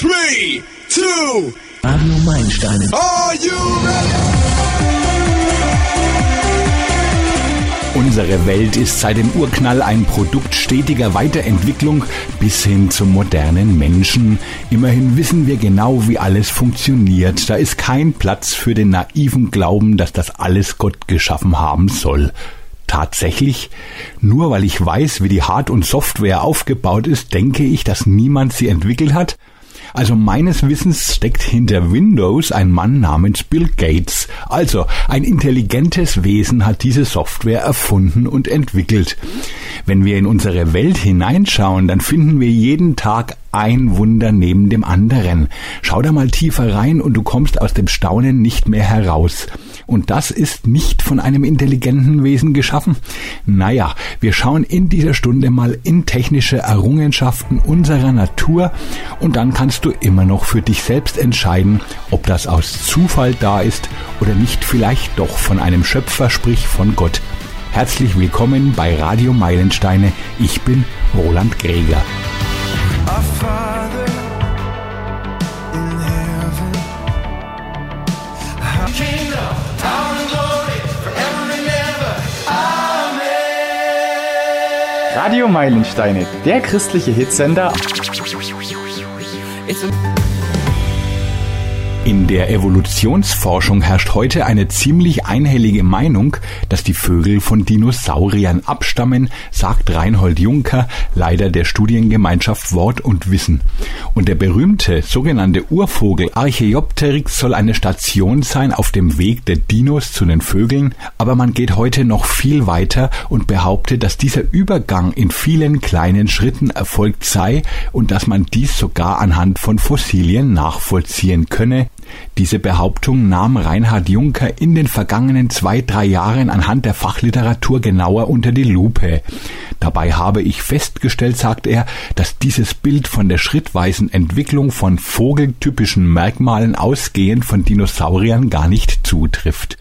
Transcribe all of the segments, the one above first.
Three, two, Radio Meilensteine. are you ready? Unsere Welt ist seit dem Urknall ein Produkt stetiger Weiterentwicklung bis hin zum modernen Menschen. Immerhin wissen wir genau, wie alles funktioniert. Da ist kein Platz für den naiven Glauben, dass das alles Gott geschaffen haben soll. Tatsächlich, nur weil ich weiß, wie die Hard- und Software aufgebaut ist, denke ich, dass niemand sie entwickelt hat. Also meines Wissens steckt hinter Windows ein Mann namens Bill Gates. Also ein intelligentes Wesen hat diese Software erfunden und entwickelt. Wenn wir in unsere Welt hineinschauen, dann finden wir jeden Tag ein Wunder neben dem anderen. Schau da mal tiefer rein und du kommst aus dem Staunen nicht mehr heraus. Und das ist nicht von einem intelligenten Wesen geschaffen? Naja, wir schauen in dieser Stunde mal in technische Errungenschaften unserer Natur und dann kannst du immer noch für dich selbst entscheiden, ob das aus Zufall da ist oder nicht vielleicht doch von einem Schöpfer, sprich von Gott. Herzlich willkommen bei Radio Meilensteine. Ich bin Roland Greger. Radio Meilensteine, der christliche Hitsender In der Evolutionsforschung herrscht heute eine ziemlich einhellige Meinung, dass die Vögel von Dinosauriern abstammen, sagt Reinhold Juncker, Leiter der Studiengemeinschaft Wort und Wissen. Und der berühmte sogenannte Urvogel Archaeopteryx soll eine Station sein auf dem Weg der Dinos zu den Vögeln, aber man geht heute noch viel weiter und behauptet, dass dieser Übergang in vielen kleinen Schritten erfolgt sei und dass man dies sogar anhand von Fossilien nachvollziehen könne, diese Behauptung nahm Reinhard Juncker in den vergangenen zwei, drei Jahren anhand der Fachliteratur genauer unter die Lupe. Dabei habe ich festgestellt, sagt er, dass dieses Bild von der schrittweisen Entwicklung von vogeltypischen Merkmalen ausgehend von Dinosauriern gar nicht zutrifft.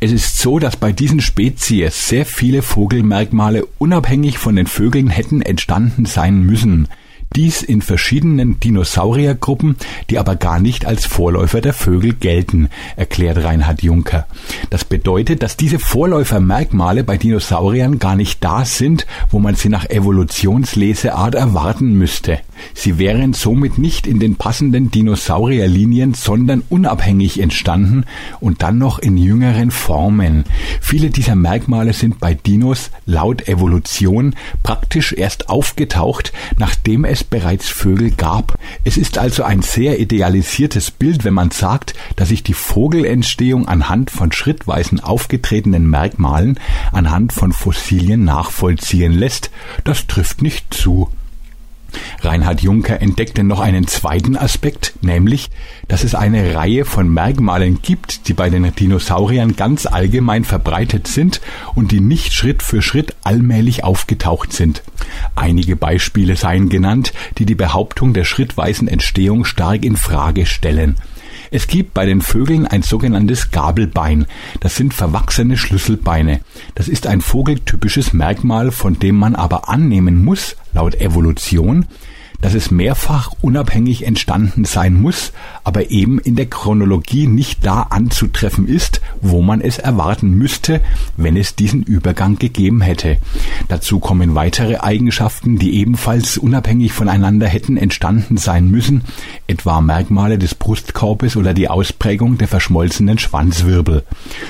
Es ist so, dass bei diesen Spezies sehr viele Vogelmerkmale unabhängig von den Vögeln hätten entstanden sein müssen. Dies in verschiedenen Dinosauriergruppen, die aber gar nicht als Vorläufer der Vögel gelten, erklärt Reinhard Juncker. Das bedeutet, dass diese Vorläufermerkmale bei Dinosauriern gar nicht da sind, wo man sie nach Evolutionsleseart erwarten müsste. Sie wären somit nicht in den passenden Dinosaurierlinien, sondern unabhängig entstanden und dann noch in jüngeren Formen. Viele dieser Merkmale sind bei Dinos laut Evolution praktisch erst aufgetaucht, nachdem bereits Vögel gab. Es ist also ein sehr idealisiertes Bild, wenn man sagt, dass sich die Vogelentstehung anhand von schrittweisen aufgetretenen Merkmalen anhand von Fossilien nachvollziehen lässt. Das trifft nicht zu. Reinhard Juncker entdeckte noch einen zweiten Aspekt, nämlich, dass es eine Reihe von Merkmalen gibt, die bei den Dinosauriern ganz allgemein verbreitet sind und die nicht Schritt für Schritt allmählich aufgetaucht sind. Einige Beispiele seien genannt, die die Behauptung der schrittweisen Entstehung stark in Frage stellen. Es gibt bei den Vögeln ein sogenanntes Gabelbein. Das sind verwachsene Schlüsselbeine. Das ist ein vogeltypisches Merkmal, von dem man aber annehmen muss, laut Evolution, dass es mehrfach unabhängig entstanden sein muss, aber eben in der Chronologie nicht da anzutreffen ist, wo man es erwarten müsste, wenn es diesen Übergang gegeben hätte. Dazu kommen weitere Eigenschaften, die ebenfalls unabhängig voneinander hätten entstanden sein müssen, etwa Merkmale des Brustkorbes oder die Ausprägung der verschmolzenen Schwanzwirbel.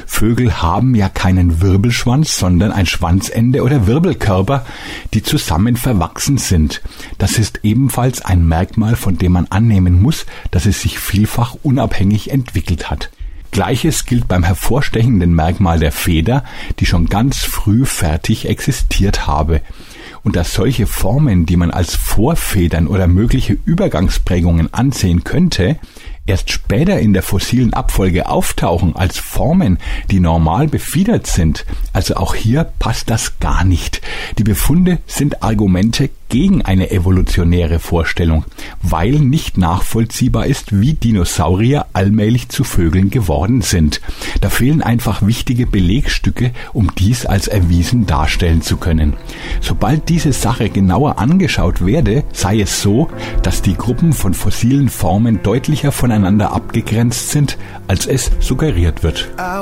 Vögel haben ja keinen Wirbelschwanz, sondern ein Schwanzende oder Wirbelkörper, die zusammen verwachsen sind. Das ist ebenfalls ein Merkmal, von dem man annehmen muss, dass es sich vielfach unabhängig entwickelt hat. Gleiches gilt beim hervorstechenden Merkmal der Feder, die schon ganz früh fertig existiert habe. Und dass solche Formen, die man als Vorfedern oder mögliche Übergangsprägungen ansehen könnte, erst später in der fossilen Abfolge auftauchen als Formen, die normal befiedert sind, also auch hier passt das gar nicht. Die Befunde sind Argumente gegen eine evolutionäre Vorstellung, weil nicht nachvollziehbar ist, wie Dinosaurier allmählich zu Vögeln geworden sind. Da fehlen einfach wichtige Belegstücke, um dies als erwiesen darstellen zu können. Sobald diese Sache genauer angeschaut werde, sei es so, dass die Gruppen von fossilen Formen deutlicher voneinander abgegrenzt sind, als es suggeriert wird. I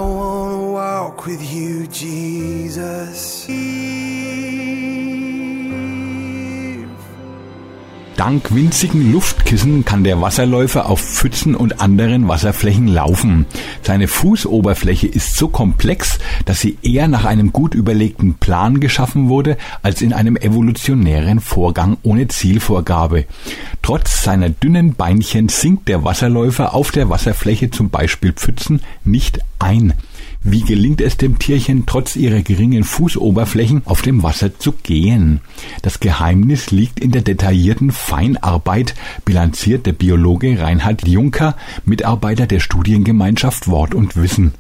Dank winzigen Luftkissen kann der Wasserläufer auf Pfützen und anderen Wasserflächen laufen. Seine Fußoberfläche ist so komplex, dass sie eher nach einem gut überlegten Plan geschaffen wurde, als in einem evolutionären Vorgang ohne Zielvorgabe. Trotz seiner dünnen Beinchen sinkt der Wasserläufer auf der Wasserfläche zum Beispiel Pfützen nicht ein. Wie gelingt es dem Tierchen, trotz ihrer geringen Fußoberflächen auf dem Wasser zu gehen? Das Geheimnis liegt in der detaillierten Feinarbeit, bilanziert der Biologe Reinhard Juncker, Mitarbeiter der Studiengemeinschaft Wort und Wissen.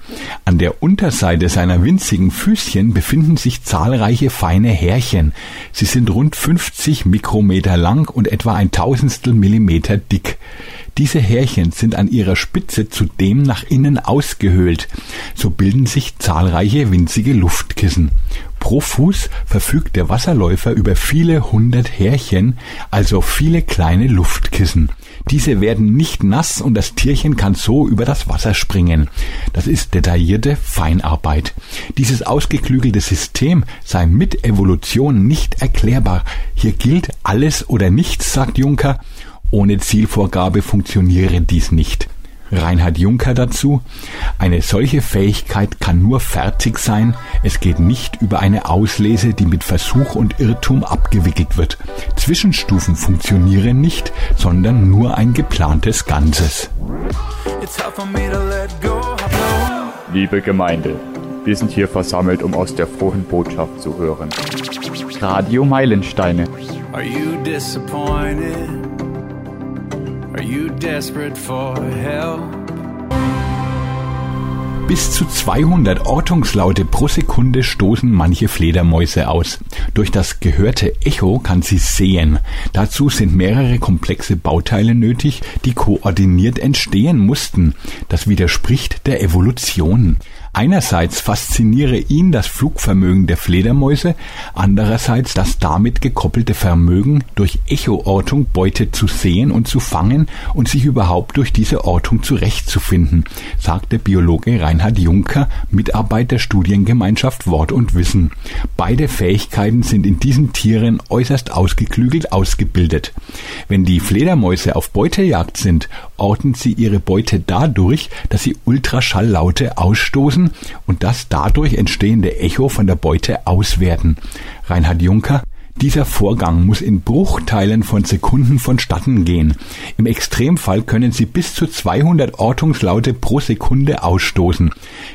An der Unterseite seiner winzigen Füßchen befinden sich zahlreiche feine Härchen. Sie sind rund 50 Mikrometer lang und etwa ein Tausendstel Millimeter dick. Diese Härchen sind an ihrer Spitze zudem nach innen ausgehöhlt. So bilden sich zahlreiche winzige Luftkissen. Pro Fuß verfügt der Wasserläufer über viele hundert Härchen, also viele kleine Luftkissen. Diese werden nicht nass und das Tierchen kann so über das Wasser springen. Das ist detaillierte Feinarbeit. Dieses ausgeklügelte System sei mit Evolution nicht erklärbar. Hier gilt alles oder nichts, sagt Juncker. Ohne Zielvorgabe funktioniere dies nicht. Reinhard Juncker dazu, eine solche Fähigkeit kann nur fertig sein, es geht nicht über eine Auslese, die mit Versuch und Irrtum abgewickelt wird. Zwischenstufen funktionieren nicht, sondern nur ein geplantes Ganzes. It's hard for me to let go. No. Liebe Gemeinde, wir sind hier versammelt, um aus der frohen Botschaft zu hören. Radio Meilensteine. Are you disappointed? You desperate for help? Bis zu 200 Ortungslaute pro Sekunde stoßen manche Fledermäuse aus. Durch das gehörte Echo kann sie sehen. Dazu sind mehrere komplexe Bauteile nötig, die koordiniert entstehen mussten. Das widerspricht der Evolution. Einerseits fasziniere ihn das Flugvermögen der Fledermäuse, andererseits das damit gekoppelte Vermögen, durch Echoortung Beute zu sehen und zu fangen und sich überhaupt durch diese Ortung zurechtzufinden, sagt der Biologe Reinhard Juncker, Mitarbeiter Studiengemeinschaft Wort und Wissen. Beide Fähigkeiten sind in diesen Tieren äußerst ausgeklügelt ausgebildet. Wenn die Fledermäuse auf Beutejagd sind, orten sie ihre Beute dadurch, dass sie Ultraschalllaute ausstoßen und das dadurch entstehende Echo von der Beute auswerten. Reinhard Juncker dieser Vorgang muss in Bruchteilen von Sekunden vonstatten gehen. Im Extremfall können sie bis zu 200 Ortungslaute pro Sekunde ausstoßen.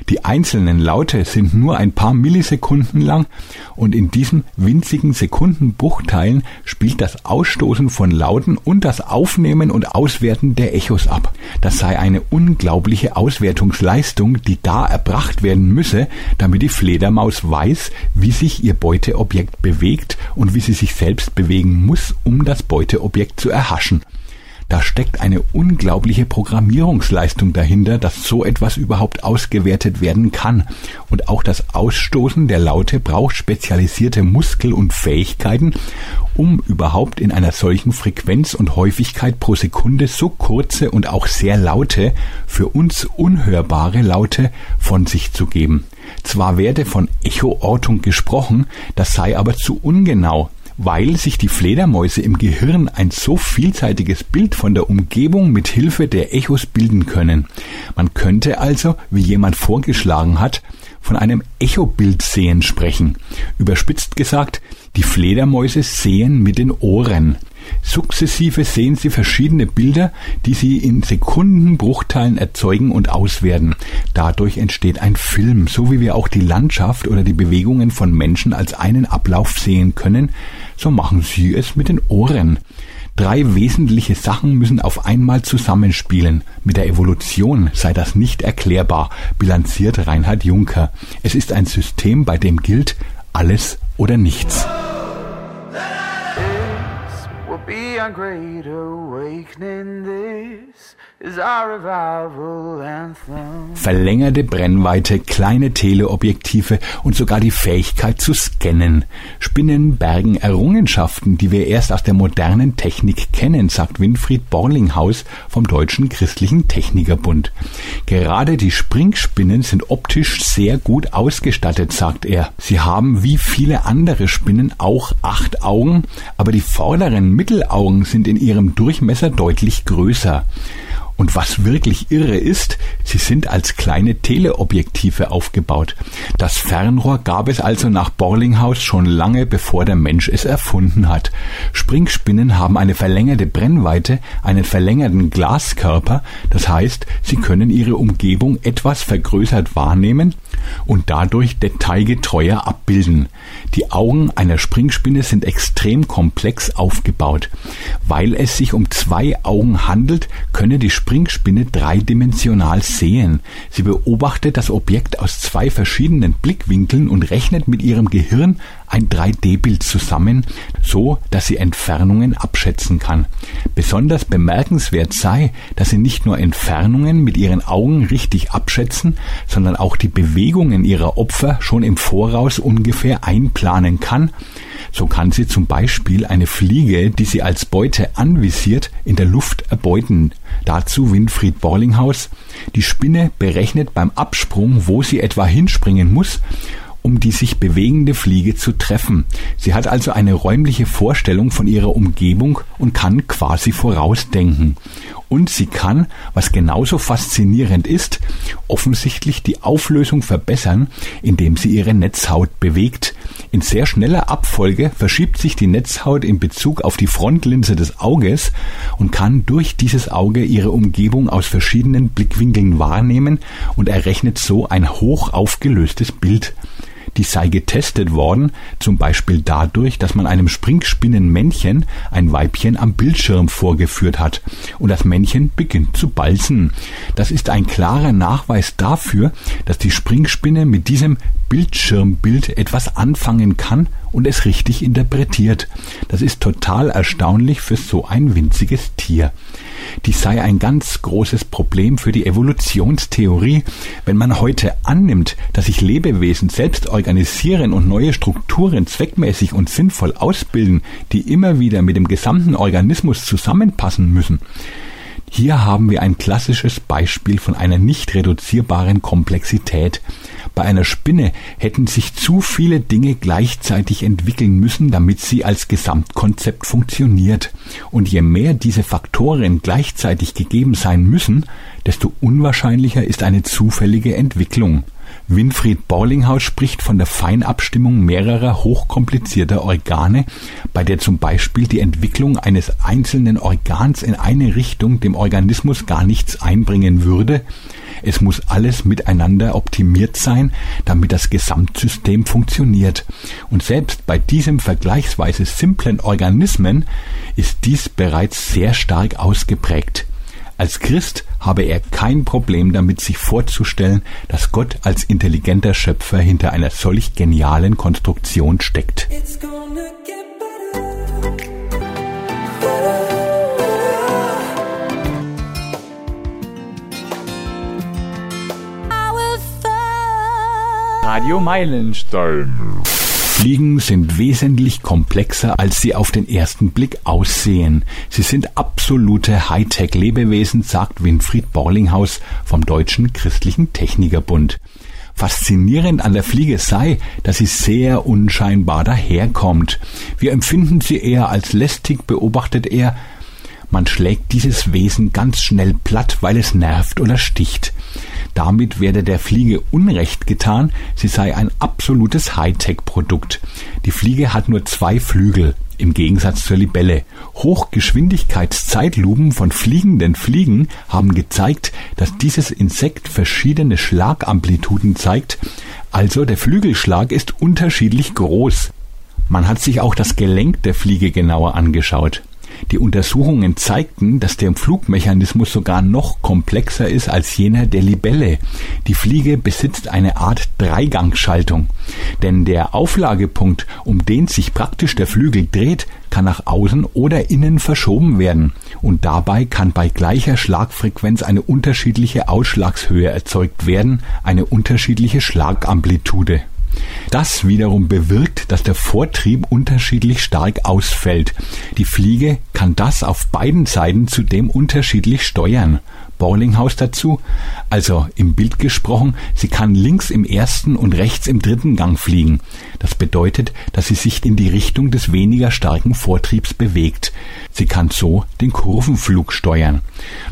Die einzelnen Laute sind nur ein paar Millisekunden lang und in diesen winzigen Sekundenbruchteilen spielt das Ausstoßen von Lauten und das Aufnehmen und Auswerten der Echos ab. Das sei eine unglaubliche Auswertungsleistung, die da erbracht werden müsse, damit die Fledermaus weiß, wie sich ihr Beuteobjekt bewegt und wie sie sich selbst bewegen muss, um das Beuteobjekt zu erhaschen. Da steckt eine unglaubliche Programmierungsleistung dahinter, dass so etwas überhaupt ausgewertet werden kann. Und auch das Ausstoßen der Laute braucht spezialisierte Muskel und Fähigkeiten, um überhaupt in einer solchen Frequenz und Häufigkeit pro Sekunde so kurze und auch sehr laute, für uns unhörbare Laute von sich zu geben. Zwar werde von Echoortung gesprochen, das sei aber zu ungenau, weil sich die Fledermäuse im Gehirn ein so vielseitiges Bild von der Umgebung mit Hilfe der Echos bilden können. Man könnte also, wie jemand vorgeschlagen hat, von einem Echobild sehen sprechen. Überspitzt gesagt, die Fledermäuse sehen mit den Ohren. Sukzessive sehen sie verschiedene Bilder, die sie in Sekundenbruchteilen erzeugen und auswerten. Dadurch entsteht ein Film, so wie wir auch die Landschaft oder die Bewegungen von Menschen als einen Ablauf sehen können, so machen sie es mit den Ohren. Drei wesentliche Sachen müssen auf einmal zusammenspielen. Mit der Evolution sei das nicht erklärbar, bilanziert Reinhard Juncker. Es ist ein System, bei dem gilt alles oder nichts. Be our great awakening. This Verlängerte Brennweite, kleine Teleobjektive und sogar die Fähigkeit zu scannen. Spinnen bergen Errungenschaften, die wir erst aus der modernen Technik kennen, sagt Winfried Borlinghaus vom Deutschen Christlichen Technikerbund. Gerade die Springspinnen sind optisch sehr gut ausgestattet, sagt er. Sie haben wie viele andere Spinnen auch acht Augen, aber die vorderen Mittelaugen sind in ihrem Durchmesser deutlich größer. Und was wirklich irre ist, sie sind als kleine Teleobjektive aufgebaut. Das Fernrohr gab es also nach Borlinghaus schon lange bevor der Mensch es erfunden hat. Springspinnen haben eine verlängerte Brennweite, einen verlängerten Glaskörper, das heißt, sie können ihre Umgebung etwas vergrößert wahrnehmen und dadurch detailgetreuer abbilden. Die Augen einer Springspinne sind extrem komplex aufgebaut. Weil es sich um zwei Augen handelt, könne die Springspinne dreidimensional sehen. Sie beobachtet das Objekt aus zwei verschiedenen Blickwinkeln und rechnet mit ihrem Gehirn ein 3D-Bild zusammen, so dass sie Entfernungen abschätzen kann. Besonders bemerkenswert sei, dass sie nicht nur Entfernungen mit ihren Augen richtig abschätzen, sondern auch die Bewegungen ihrer Opfer schon im Voraus ungefähr einplanen kann, so kann sie zum Beispiel eine Fliege, die sie als Beute anvisiert, in der Luft erbeuten. Dazu Winfried Borlinghaus. Die Spinne berechnet beim Absprung, wo sie etwa hinspringen muss um die sich bewegende Fliege zu treffen. Sie hat also eine räumliche Vorstellung von ihrer Umgebung und kann quasi vorausdenken. Und sie kann, was genauso faszinierend ist, offensichtlich die Auflösung verbessern, indem sie ihre Netzhaut bewegt. In sehr schneller Abfolge verschiebt sich die Netzhaut in Bezug auf die Frontlinse des Auges und kann durch dieses Auge ihre Umgebung aus verschiedenen Blickwinkeln wahrnehmen und errechnet so ein hoch aufgelöstes Bild die sei getestet worden, zum Beispiel dadurch, dass man einem Springspinnenmännchen ein Weibchen am Bildschirm vorgeführt hat und das Männchen beginnt zu balzen. Das ist ein klarer Nachweis dafür, dass die Springspinne mit diesem Bildschirmbild etwas anfangen kann und es richtig interpretiert. Das ist total erstaunlich für so ein winziges Tier. Dies sei ein ganz großes Problem für die Evolutionstheorie, wenn man heute annimmt, dass sich Lebewesen selbst organisieren und neue Strukturen zweckmäßig und sinnvoll ausbilden, die immer wieder mit dem gesamten Organismus zusammenpassen müssen. Hier haben wir ein klassisches Beispiel von einer nicht reduzierbaren Komplexität. Bei einer Spinne hätten sich zu viele Dinge gleichzeitig entwickeln müssen, damit sie als Gesamtkonzept funktioniert. Und je mehr diese Faktoren gleichzeitig gegeben sein müssen, desto unwahrscheinlicher ist eine zufällige Entwicklung. Winfried Borlinghaus spricht von der Feinabstimmung mehrerer hochkomplizierter Organe, bei der zum Beispiel die Entwicklung eines einzelnen Organs in eine Richtung dem Organismus gar nichts einbringen würde, es muss alles miteinander optimiert sein, damit das Gesamtsystem funktioniert. Und selbst bei diesem vergleichsweise simplen Organismen ist dies bereits sehr stark ausgeprägt. Als Christ habe er kein Problem damit, sich vorzustellen, dass Gott als intelligenter Schöpfer hinter einer solch genialen Konstruktion steckt. Radio Meilenstein. Fliegen sind wesentlich komplexer, als sie auf den ersten Blick aussehen. Sie sind absolute Hightech-Lebewesen, sagt Winfried Borlinghaus vom Deutschen Christlichen Technikerbund. Faszinierend an der Fliege sei, dass sie sehr unscheinbar daherkommt. Wir empfinden sie eher als lästig, beobachtet er. Man schlägt dieses Wesen ganz schnell platt, weil es nervt oder sticht. Damit werde der Fliege Unrecht getan, sie sei ein absolutes Hightech-Produkt. Die Fliege hat nur zwei Flügel, im Gegensatz zur Libelle. Hochgeschwindigkeitszeitlupen von fliegenden Fliegen haben gezeigt, dass dieses Insekt verschiedene Schlagamplituden zeigt, also der Flügelschlag ist unterschiedlich groß. Man hat sich auch das Gelenk der Fliege genauer angeschaut. Die Untersuchungen zeigten, dass der Flugmechanismus sogar noch komplexer ist als jener der Libelle. Die Fliege besitzt eine Art Dreigangschaltung. Denn der Auflagepunkt, um den sich praktisch der Flügel dreht, kann nach außen oder innen verschoben werden. Und dabei kann bei gleicher Schlagfrequenz eine unterschiedliche Ausschlagshöhe erzeugt werden, eine unterschiedliche Schlagamplitude. Das wiederum bewirkt, dass der Vortrieb unterschiedlich stark ausfällt. Die Fliege kann das auf beiden Seiten zudem unterschiedlich steuern. Borlinghaus dazu. Also im Bild gesprochen, sie kann links im ersten und rechts im dritten Gang fliegen. Das bedeutet, dass sie sich in die Richtung des weniger starken Vortriebs bewegt. Sie kann so den Kurvenflug steuern.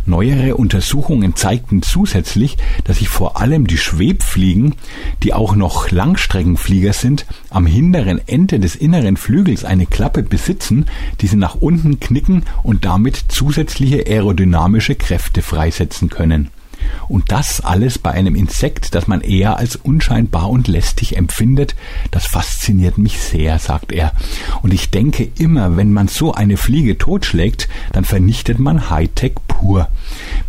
Neuere Untersuchungen zeigten zusätzlich, dass sich vor allem die Schwebfliegen, die auch noch Langstreckenflieger sind, am hinteren Ende des inneren Flügels eine Klappe besitzen, die sie nach unten knicken und damit zusätzliche aerodynamische Kräfte freisetzen können. Und das alles bei einem Insekt, das man eher als unscheinbar und lästig empfindet, das fasziniert mich sehr, sagt er. Und ich denke immer, wenn man so eine Fliege totschlägt, dann vernichtet man Hightech pur.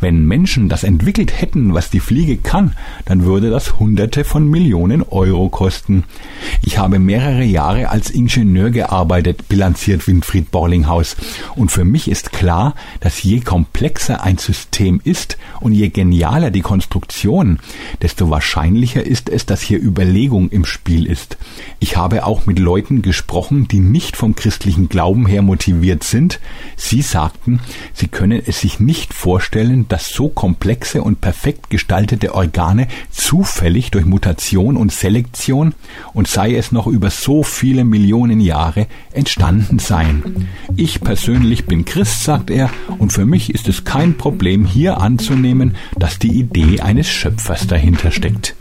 Wenn Menschen das entwickelt hätten, was die Fliege kann, dann würde das Hunderte von Millionen Euro kosten. Ich habe mehrere Jahre als Ingenieur gearbeitet, bilanziert Winfried Borlinghaus. Und für mich ist klar, dass je komplexer ein System ist und je genialer die Konstruktion, desto wahrscheinlicher ist es, dass hier Überlegung im Spiel ist. Ich habe auch mit Leuten gesprochen, die nicht vom christlichen Glauben her motiviert sind. Sie sagten, sie können es sich nicht vorstellen, dass so komplexe und perfekt gestaltete Organe zufällig durch Mutation und Selektion und sei es noch über so viele Millionen Jahre entstanden seien. Ich persönlich bin Christ, sagt er, und für mich ist es kein Problem hier anzunehmen, dass die Idee eines Schöpfers dahinter steckt.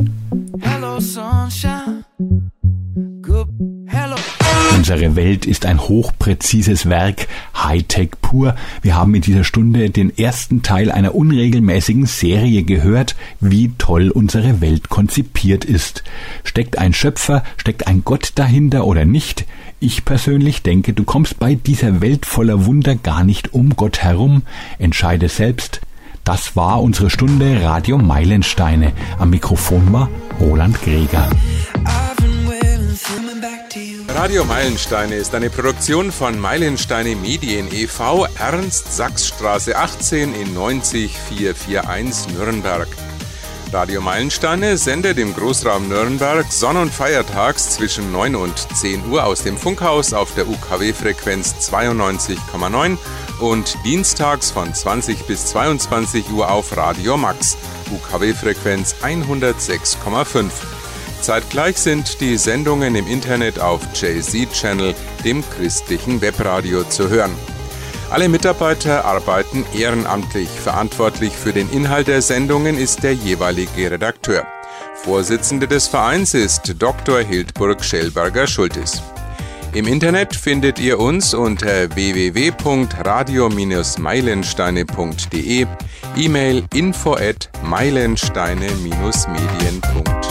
Unsere Welt ist ein hochpräzises Werk, Hightech pur. Wir haben in dieser Stunde den ersten Teil einer unregelmäßigen Serie gehört, wie toll unsere Welt konzipiert ist. Steckt ein Schöpfer, steckt ein Gott dahinter oder nicht? Ich persönlich denke, du kommst bei dieser Welt voller Wunder gar nicht um Gott herum. Entscheide selbst. Das war unsere Stunde Radio Meilensteine. Am Mikrofon war Roland Greger. Radio Meilensteine ist eine Produktion von Meilensteine Medien e.V. Ernst Sachsstraße 18 in 90441 Nürnberg. Radio Meilensteine sendet im Großraum Nürnberg sonn- und feiertags zwischen 9 und 10 Uhr aus dem Funkhaus auf der UKW-Frequenz 92,9 und dienstags von 20 bis 22 Uhr auf Radio Max, UKW-Frequenz 106,5. Zeitgleich sind die Sendungen im Internet auf JZ Channel, dem christlichen Webradio, zu hören. Alle Mitarbeiter arbeiten ehrenamtlich. Verantwortlich für den Inhalt der Sendungen ist der jeweilige Redakteur. Vorsitzende des Vereins ist Dr. Hildburg Schellberger-Schultis. Im Internet findet ihr uns unter www.radio-meilensteine.de, E-Mail info at meilensteine-medien.de.